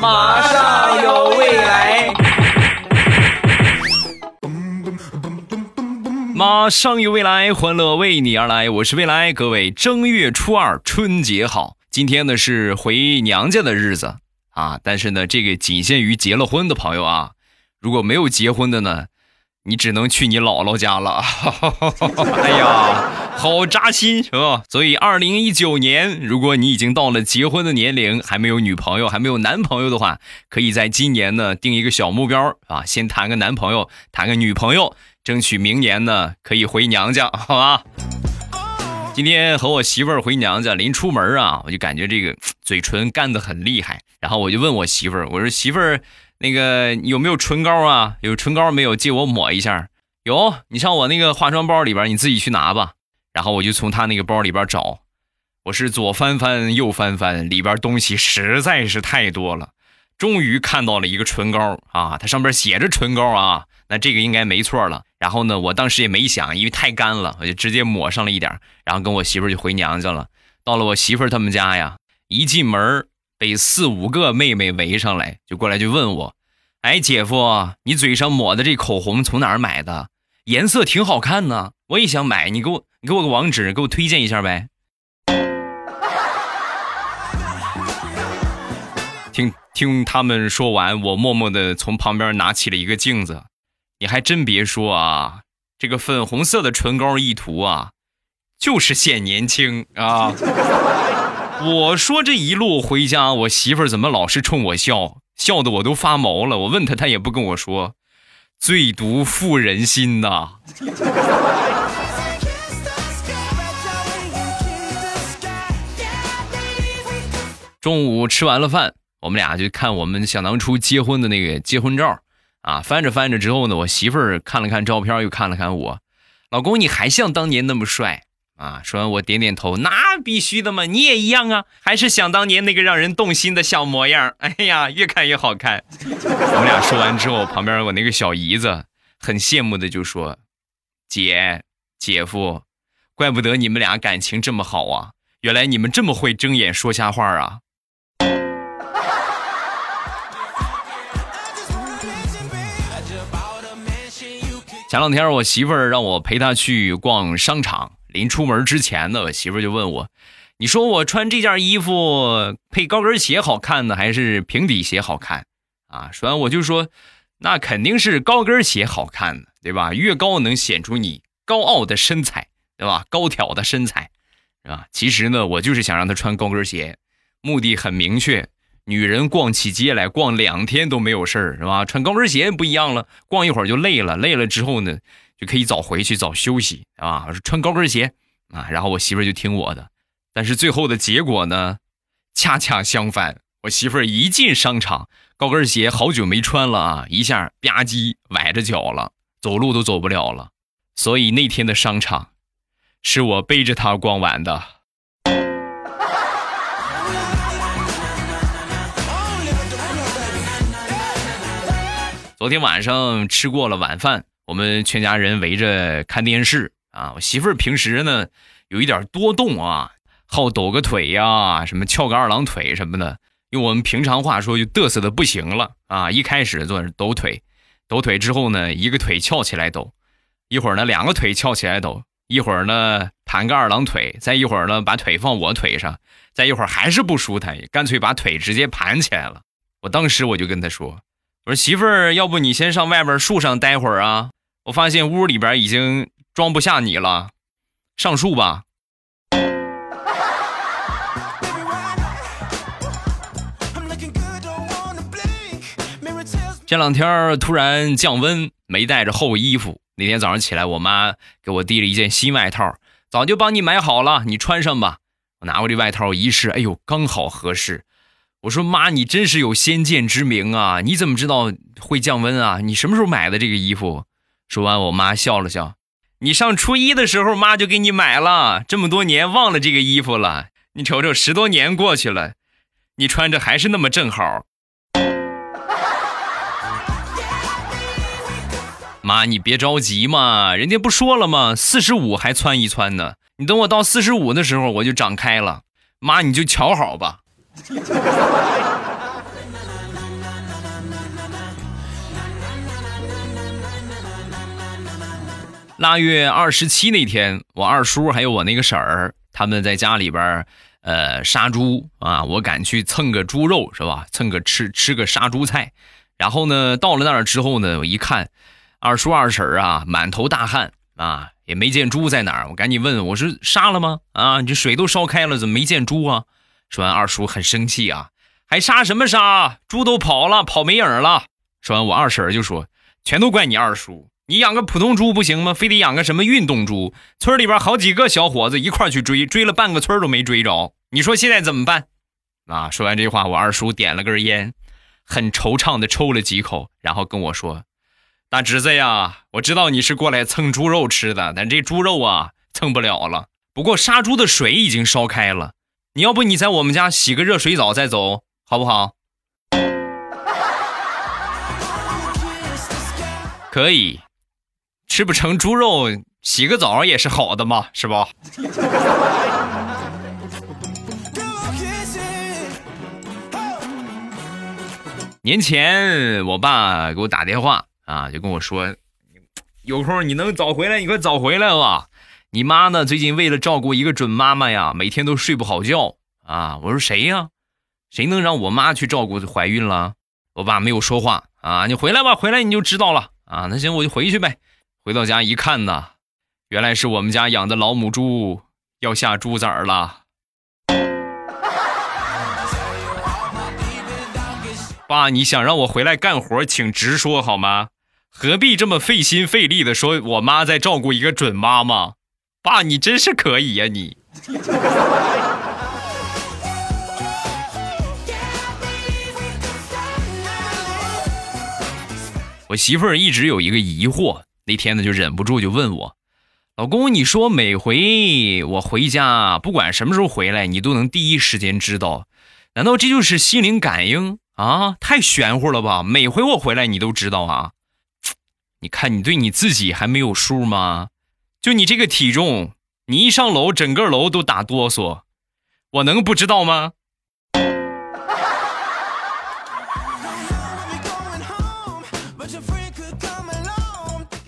马上有未来，马上有未来，欢乐为你而来。我是未来，各位正月初二春节好。今天呢是回娘家的日子啊，但是呢这个仅限于结了婚的朋友啊，如果没有结婚的呢，你只能去你姥姥家了。哎呀，好扎心是吧？所以二零一九年，如果你已经到了结婚的年龄，还没有女朋友，还没有男朋友的话，可以在今年呢定一个小目标啊，先谈个男朋友，谈个女朋友，争取明年呢可以回娘家，好吧？今天和我媳妇儿回娘家，临出门啊，我就感觉这个嘴唇干得很厉害，然后我就问我媳妇儿，我说媳妇儿，那个有没有唇膏啊？有唇膏没有？借我抹一下。有，你上我那个化妆包里边，你自己去拿吧。然后我就从他那个包里边找，我是左翻翻右翻翻，里边东西实在是太多了，终于看到了一个唇膏啊，它上边写着唇膏啊，那这个应该没错了。然后呢，我当时也没想，因为太干了，我就直接抹上了一点，然后跟我媳妇就回娘家了。到了我媳妇他们家呀，一进门被四五个妹妹围上来，就过来就问我：“哎，姐夫，你嘴上抹的这口红从哪儿买的？颜色挺好看呢，我也想买，你给我你给我个网址，给我推荐一下呗。”听听他们说完，我默默的从旁边拿起了一个镜子。你还真别说啊，这个粉红色的唇膏一涂啊，就是显年轻啊！我说这一路回家，我媳妇儿怎么老是冲我笑，笑的我都发毛了。我问她，她也不跟我说，最毒妇人心呐！中午吃完了饭，我们俩就看我们想当初结婚的那个结婚照。啊，翻着翻着之后呢，我媳妇儿看了看照片，又看了看我，老公你还像当年那么帅啊！说完我点点头，那必须的嘛，你也一样啊，还是想当年那个让人动心的小模样。哎呀，越看越好看。我们俩说完之后，旁边我那个小姨子很羡慕的就说：“姐，姐夫，怪不得你们俩感情这么好啊，原来你们这么会睁眼说瞎话啊。”前两天我媳妇儿让我陪她去逛商场，临出门之前呢，我媳妇就问我：“你说我穿这件衣服配高跟鞋好看呢，还是平底鞋好看？”啊，说完我就说：“那肯定是高跟鞋好看呢，对吧？越高能显出你高傲的身材，对吧？高挑的身材，是吧？其实呢，我就是想让她穿高跟鞋，目的很明确。”女人逛起街来，逛两天都没有事儿，是吧？穿高跟鞋不一样了，逛一会儿就累了，累了之后呢，就可以早回去早休息，啊。穿高跟鞋啊，然后我媳妇儿就听我的，但是最后的结果呢，恰恰相反。我媳妇儿一进商场，高跟鞋好久没穿了啊，一下吧唧崴着脚了，走路都走不了了。所以那天的商场，是我背着她逛完的。昨天晚上吃过了晚饭，我们全家人围着看电视啊。我媳妇儿平时呢有一点多动啊，好抖个腿呀，什么翘个二郎腿什么的。用我们平常话说，就嘚瑟的不行了啊。一开始做抖腿，抖腿之后呢，一个腿翘起来抖，一会儿呢两个腿翘起来抖，一会儿呢盘个二郎腿，再一会儿呢把腿放我腿上，再一会儿还是不舒坦，干脆把腿直接盘起来了。我当时我就跟他说。我说媳妇儿，要不你先上外边树上待会儿啊？我发现屋里边已经装不下你了，上树吧。这两天突然降温，没带着厚衣服。那天早上起来，我妈给我递了一件新外套，早就帮你买好了，你穿上吧。我拿过这外套一试，哎呦，刚好合适。我说妈，你真是有先见之明啊！你怎么知道会降温啊？你什么时候买的这个衣服？说完，我妈笑了笑。你上初一的时候，妈就给你买了。这么多年忘了这个衣服了？你瞅瞅，十多年过去了，你穿着还是那么正好。妈，你别着急嘛，人家不说了吗？四十五还穿一穿呢。你等我到四十五的时候，我就长开了。妈，你就瞧好吧。腊月二十七那天，我二叔还有我那个婶儿，他们在家里边呃，杀猪啊，我赶去蹭个猪肉是吧？蹭个吃吃个杀猪菜。然后呢，到了那儿之后呢，我一看，二叔二婶儿啊，满头大汗啊，也没见猪在哪儿。我赶紧问，我说杀了吗？啊，你这水都烧开了，怎么没见猪啊？说完，二叔很生气啊，还杀什么杀？猪都跑了，跑没影了。说完，我二婶儿就说，全都怪你二叔。你养个普通猪不行吗？非得养个什么运动猪？村里边好几个小伙子一块去追，追了半个村都没追着。你说现在怎么办？啊！说完这话，我二叔点了根烟，很惆怅的抽了几口，然后跟我说：“大侄子呀，我知道你是过来蹭猪肉吃的，但这猪肉啊蹭不了了。不过杀猪的水已经烧开了，你要不你在我们家洗个热水澡再走，好不好？” 可以。吃不成猪肉，洗个澡也是好的嘛，是吧？年前我爸给我打电话啊，就跟我说，有空你能早回来，你快早回来吧。你妈呢，最近为了照顾一个准妈妈呀，每天都睡不好觉啊。我说谁呀？谁能让我妈去照顾怀孕了？我爸没有说话啊。你回来吧，回来你就知道了啊。那行，我就回去呗。回到家一看呢，原来是我们家养的老母猪要下猪崽儿了。爸，你想让我回来干活，请直说好吗？何必这么费心费力的说我妈在照顾一个准妈妈？爸，你真是可以呀你。我媳妇儿一直有一个疑惑。那天呢，就忍不住就问我：“老公，你说每回我回家，不管什么时候回来，你都能第一时间知道，难道这就是心灵感应啊？太玄乎了吧！每回我回来，你都知道啊？你看你对你自己还没有数吗？就你这个体重，你一上楼，整个楼都打哆嗦，我能不知道吗？”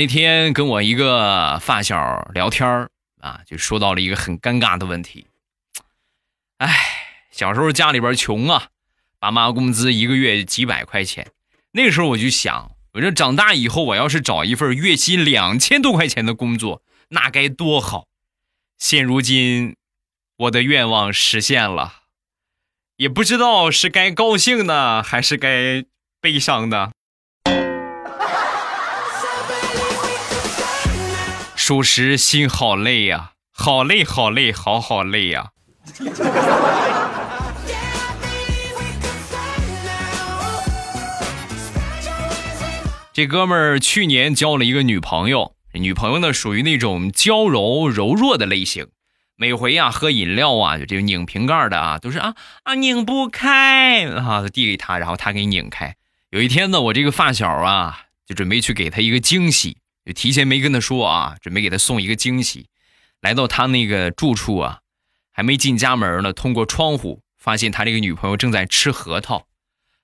那天跟我一个发小聊天啊，就说到了一个很尴尬的问题。哎，小时候家里边穷啊，爸妈工资一个月几百块钱。那时候我就想，我说长大以后我要是找一份月薪两千多块钱的工作，那该多好。现如今，我的愿望实现了，也不知道是该高兴呢，还是该悲伤呢。属实，心好累呀，好累，好累，好好累呀。这哥们儿去年交了一个女朋友，女朋友呢属于那种娇柔柔弱的类型，每回啊喝饮料啊，就这个拧瓶盖的啊，都是啊啊拧不开啊，递给他，然后他给拧开。有一天呢，我这个发小啊，就准备去给他一个惊喜。提前没跟他说啊，准备给他送一个惊喜。来到他那个住处啊，还没进家门呢，通过窗户发现他这个女朋友正在吃核桃，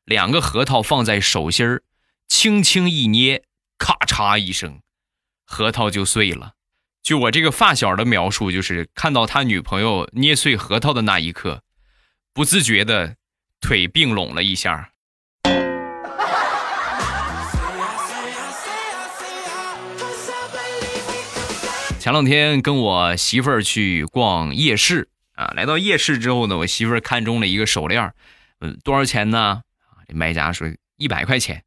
两个核桃放在手心儿，轻轻一捏，咔嚓一声，核桃就碎了。就我这个发小的描述，就是看到他女朋友捏碎核桃的那一刻，不自觉的腿并拢了一下。前两天跟我媳妇儿去逛夜市啊，来到夜市之后呢，我媳妇儿看中了一个手链，嗯，多少钱呢？啊这卖家说一百块钱。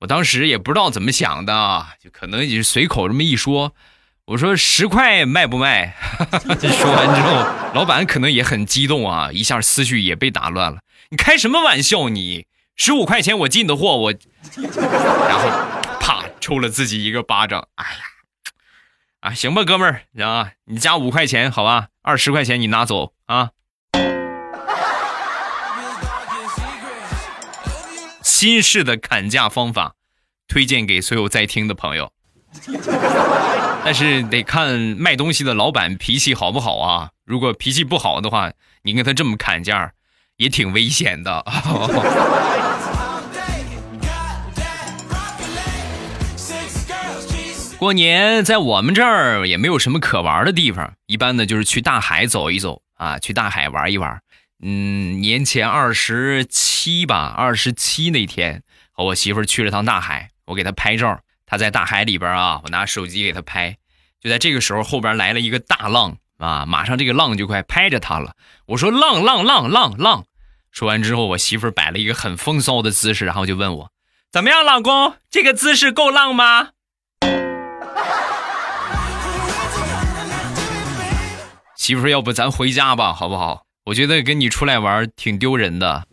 我当时也不知道怎么想的，就可能也是随口这么一说。我说十块卖不卖？说完之后，老板可能也很激动啊，一下思绪也被打乱了。你开什么玩笑？你十五块钱我进的货，我，然后啪抽了自己一个巴掌。哎呀！啊，行吧，哥们儿啊，你加五块钱，好吧，二十块钱你拿走啊。新式的砍价方法，推荐给所有在听的朋友。但是得看卖东西的老板脾气好不好啊。如果脾气不好的话，你跟他这么砍价，也挺危险的。过年在我们这儿也没有什么可玩的地方，一般呢就是去大海走一走啊，去大海玩一玩。嗯，年前二十七吧，二十七那天和我媳妇去了趟大海，我给她拍照，她在大海里边啊，我拿手机给她拍。就在这个时候，后边来了一个大浪啊，马上这个浪就快拍着她了。我说浪浪浪浪浪，说完之后，我媳妇摆了一个很风骚的姿势，然后就问我怎么样，老公，这个姿势够浪吗？媳妇，要不咱回家吧，好不好？我觉得跟你出来玩挺丢人的。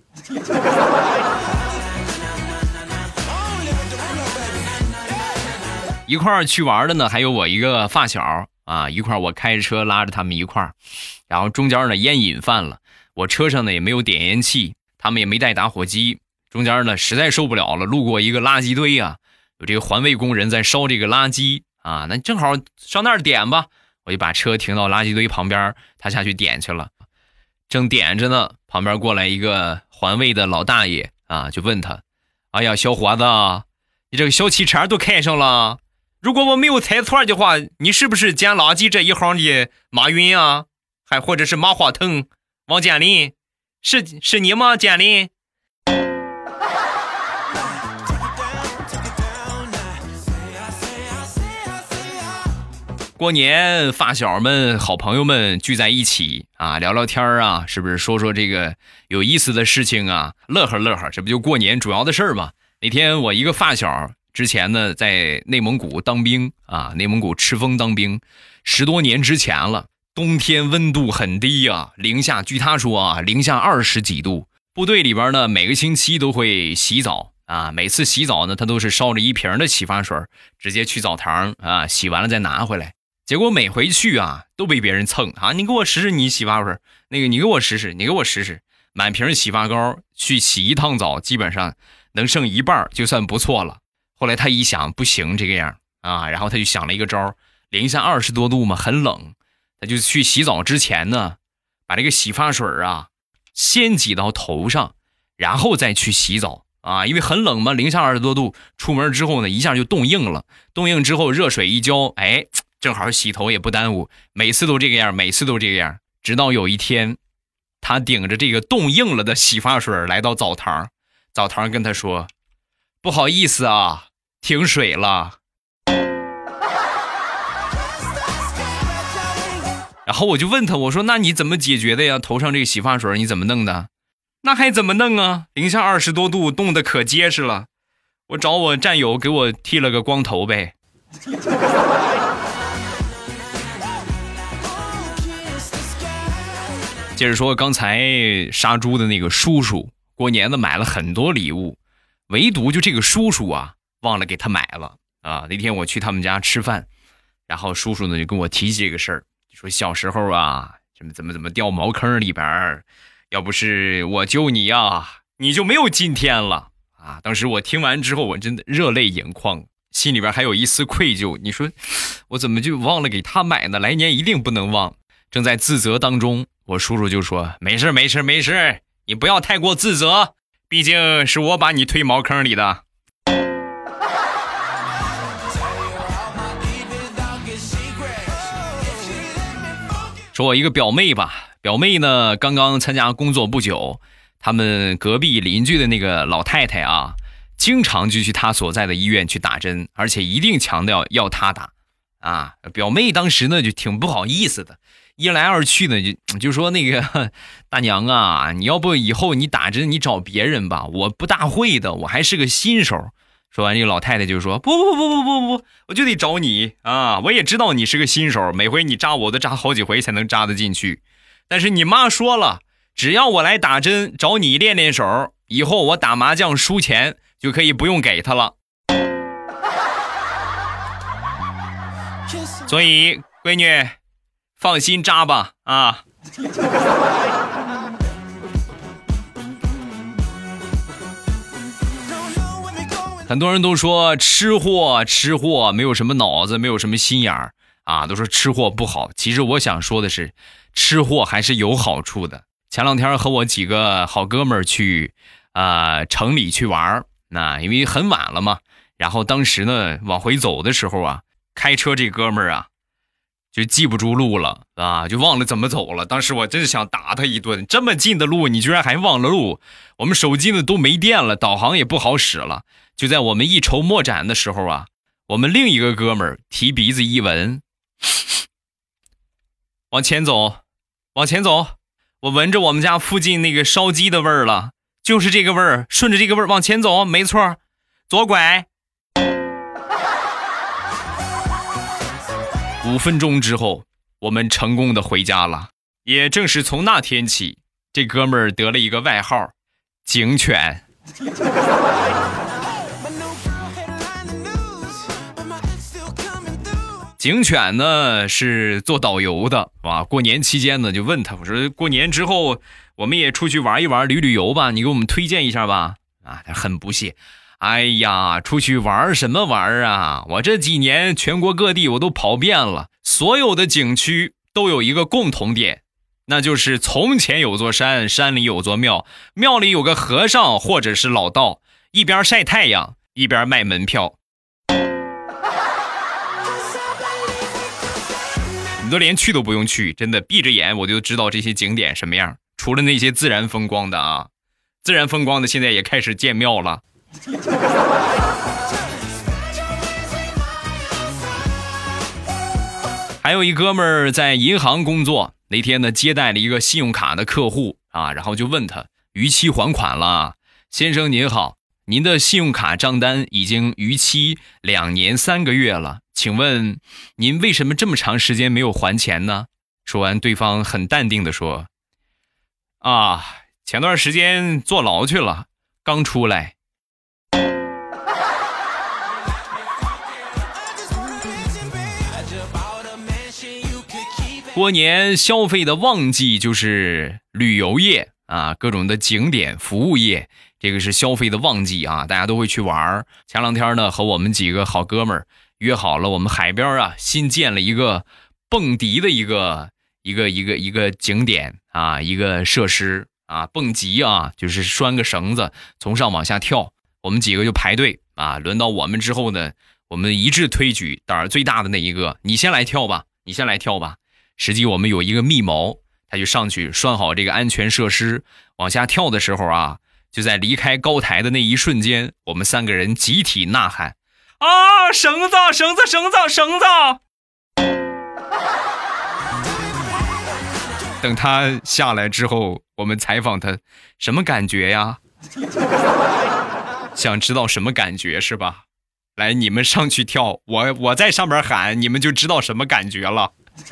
一块儿去玩的呢，还有我一个发小啊，一块儿我开着车拉着他们一块儿，然后中间呢烟瘾犯了，我车上呢也没有点烟器，他们也没带打火机，中间呢实在受不了了，路过一个垃圾堆啊，有这个环卫工人在烧这个垃圾啊，那正好上那儿点吧。我就把车停到垃圾堆旁边，他下去点去了。正点着呢，旁边过来一个环卫的老大爷啊，就问他：“哎呀，小伙子，你这个小汽车都开上了？如果我没有猜错的话，你是不是捡垃圾这一行的马云啊？还或者是马化腾、王健林？是是你吗，健林？”过年，发小们、好朋友们聚在一起啊，聊聊天啊，是不是说说这个有意思的事情啊，乐呵乐呵，这不就过年主要的事儿吗？那天我一个发小之前呢在内蒙古当兵啊，内蒙古赤峰当兵，十多年之前了，冬天温度很低呀，零下，据他说啊，零下二十几度。部队里边呢，每个星期都会洗澡啊，每次洗澡呢，他都是烧着一瓶的洗发水，直接去澡堂啊，洗完了再拿回来。结果每回去啊，都被别人蹭啊！你给我试试你洗发水，那个你给我试试，你给我试试，满瓶洗发膏去洗一趟澡，基本上能剩一半就算不错了。后来他一想，不行这个样啊，然后他就想了一个招零下二十多度嘛，很冷，他就去洗澡之前呢，把这个洗发水啊先挤到头上，然后再去洗澡啊，因为很冷嘛，零下二十多度，出门之后呢，一下就冻硬了，冻硬之后热水一浇，哎。正好洗头也不耽误，每次都这个样，每次都这个样。直到有一天，他顶着这个冻硬了的洗发水来到澡堂，澡堂跟他说：“不好意思啊，停水了。”然后我就问他，我说：“那你怎么解决的呀？头上这个洗发水你怎么弄的？那还怎么弄啊？零下二十多度，冻得可结实了。我找我战友给我剃了个光头呗。”接着说，刚才杀猪的那个叔叔，过年的买了很多礼物，唯独就这个叔叔啊，忘了给他买了啊。那天我去他们家吃饭，然后叔叔呢就跟我提起这个事儿，说小时候啊，怎么怎么怎么掉茅坑里边儿要不是我救你呀，你就没有今天了啊。当时我听完之后，我真的热泪盈眶，心里边还有一丝愧疚。你说我怎么就忘了给他买呢？来年一定不能忘。正在自责当中。我叔叔就说：“没事，没事，没事，你不要太过自责，毕竟是我把你推茅坑里的。”说我一个表妹吧，表妹呢刚刚参加工作不久，他们隔壁邻居的那个老太太啊，经常就去她所在的医院去打针，而且一定强调要她打。啊，表妹当时呢就挺不好意思的。一来二去呢，就就说那个 大娘啊，你要不以后你打针你找别人吧，我不大会的，我还是个新手。说完，这个老太太就说：“不不不不不不，我就得找你啊！我也知道你是个新手，每回你扎我都扎好几回才能扎得进去。但是你妈说了，只要我来打针找你练练手，以后我打麻将输钱就可以不用给她了。所以，闺女。”放心扎吧啊！很多人都说吃货吃货没有什么脑子，没有什么心眼儿啊，都说吃货不好。其实我想说的是，吃货还是有好处的。前两天和我几个好哥们儿去啊城里去玩儿，那因为很晚了嘛，然后当时呢往回走的时候啊。开车这哥们儿啊，就记不住路了啊，就忘了怎么走了。当时我真是想打他一顿，这么近的路你居然还忘了路！我们手机呢都没电了，导航也不好使了。就在我们一筹莫展的时候啊，我们另一个哥们儿提鼻子一闻，往前走，往前走，我闻着我们家附近那个烧鸡的味儿了，就是这个味儿，顺着这个味儿往前走，没错，左拐。五分钟之后，我们成功的回家了。也正是从那天起，这哥们儿得了一个外号——警犬。警犬呢是做导游的，啊，过年期间呢，就问他，我说过年之后我们也出去玩一玩，旅旅游吧，你给我们推荐一下吧。啊，他很不屑。哎呀，出去玩什么玩啊！我这几年全国各地我都跑遍了，所有的景区都有一个共同点，那就是从前有座山，山里有座庙，庙里有个和尚或者是老道，一边晒太阳一边卖门票。你都连去都不用去，真的闭着眼我就知道这些景点什么样。除了那些自然风光的啊，自然风光的现在也开始建庙了。还有一哥们儿在银行工作，那天呢接待了一个信用卡的客户啊，然后就问他逾期还款了，先生您好，您的信用卡账单已经逾期两年三个月了，请问您为什么这么长时间没有还钱呢？说完，对方很淡定的说：“啊，前段时间坐牢去了，刚出来。”过年消费的旺季就是旅游业啊，各种的景点服务业，这个是消费的旺季啊，大家都会去玩儿。前两天呢，和我们几个好哥们儿约好了，我们海边啊新建了一个蹦迪的一个一个一个一个景点啊，一个设施啊，蹦极啊，就是拴个绳子从上往下跳，我们几个就排队啊，轮到我们之后呢，我们一致推举胆儿最大的那一个，你先来跳吧，你先来跳吧。实际我们有一个密谋，他就上去拴好这个安全设施，往下跳的时候啊，就在离开高台的那一瞬间，我们三个人集体呐喊：“啊，绳子，绳子，绳子，绳子！”等他下来之后，我们采访他，什么感觉呀？想知道什么感觉是吧？来，你们上去跳，我我在上边喊，你们就知道什么感觉了。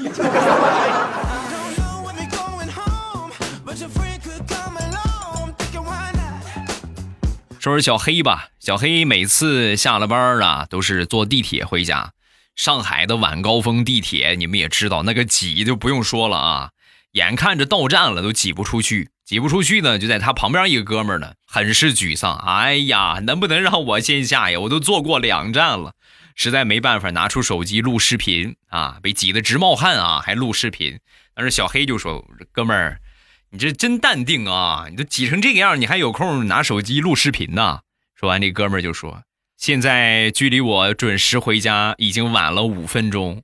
说说小黑吧，小黑每次下了班啊，都是坐地铁回家。上海的晚高峰地铁，你们也知道，那个挤就不用说了啊。眼看着到站了，都挤不出去，挤不出去呢，就在他旁边一个哥们儿呢，很是沮丧。哎呀，能不能让我先下呀？我都坐过两站了。实在没办法，拿出手机录视频啊，被挤得直冒汗啊，还录视频。但是小黑就说：“哥们儿，你这真淡定啊！你都挤成这个样，你还有空拿手机录视频呢？”说完，这哥们儿就说：“现在距离我准时回家已经晚了五分钟，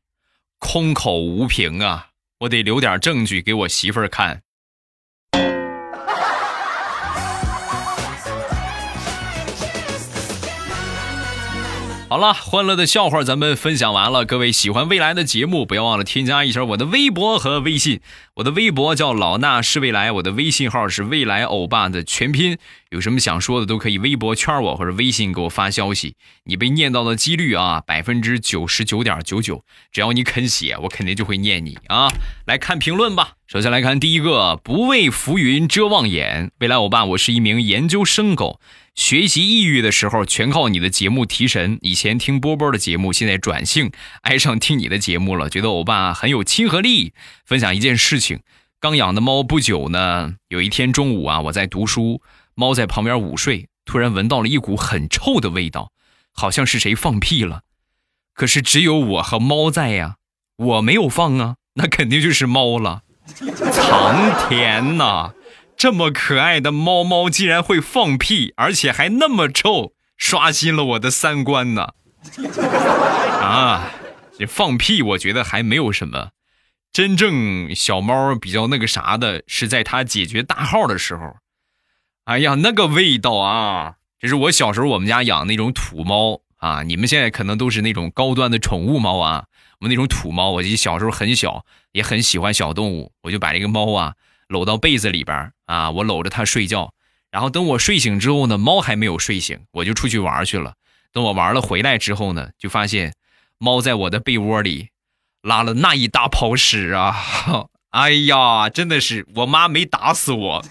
空口无凭啊，我得留点证据给我媳妇儿看。”好了，欢乐的笑话咱们分享完了。各位喜欢未来的节目，不要忘了添加一下我的微博和微信。我的微博叫老衲是未来，我的微信号是未来欧巴的全拼。有什么想说的，都可以微博圈我或者微信给我发消息。你被念到的几率啊，百分之九十九点九九。只要你肯写，我肯定就会念你啊。来看评论吧。首先来看第一个，不畏浮云遮望眼。未来欧巴，我是一名研究生狗。学习抑郁的时候，全靠你的节目提神。以前听波波的节目，现在转性爱上听你的节目了，觉得欧巴很有亲和力。分享一件事情：刚养的猫不久呢，有一天中午啊，我在读书，猫在旁边午睡，突然闻到了一股很臭的味道，好像是谁放屁了。可是只有我和猫在呀，我没有放啊，那肯定就是猫了。苍天呐！这么可爱的猫猫竟然会放屁，而且还那么臭，刷新了我的三观呢！啊，这放屁，我觉得还没有什么。真正小猫比较那个啥的，是在它解决大号的时候。哎呀，那个味道啊！这是我小时候我们家养那种土猫啊。你们现在可能都是那种高端的宠物猫啊。我们那种土猫，我记得小时候很小，也很喜欢小动物，我就把这个猫啊搂到被子里边啊，我搂着它睡觉。然后等我睡醒之后呢，猫还没有睡醒，我就出去玩去了。等我玩了回来之后呢，就发现猫在我的被窝里拉了那一大泡屎啊！哎呀，真的是我妈没打死我。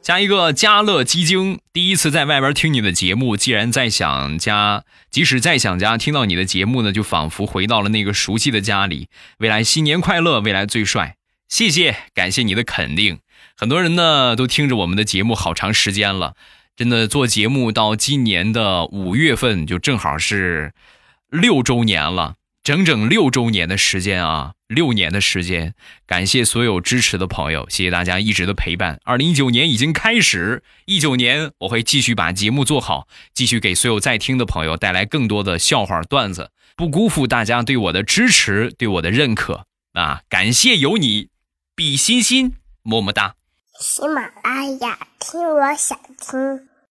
加一个家乐鸡精，第一次在外边听你的节目，既然在想家，即使在想家，听到你的节目呢，就仿佛回到了那个熟悉的家里。未来新年快乐，未来最帅，谢谢，感谢你的肯定。很多人呢都听着我们的节目好长时间了，真的做节目到今年的五月份就正好是六周年了，整整六周年的时间啊，六年的时间，感谢所有支持的朋友，谢谢大家一直的陪伴。二零一九年已经开始，一九年我会继续把节目做好，继续给所有在听的朋友带来更多的笑话段子，不辜负大家对我的支持，对我的认可啊！感谢有你，比心心，么么哒。喜马拉雅，听我想听。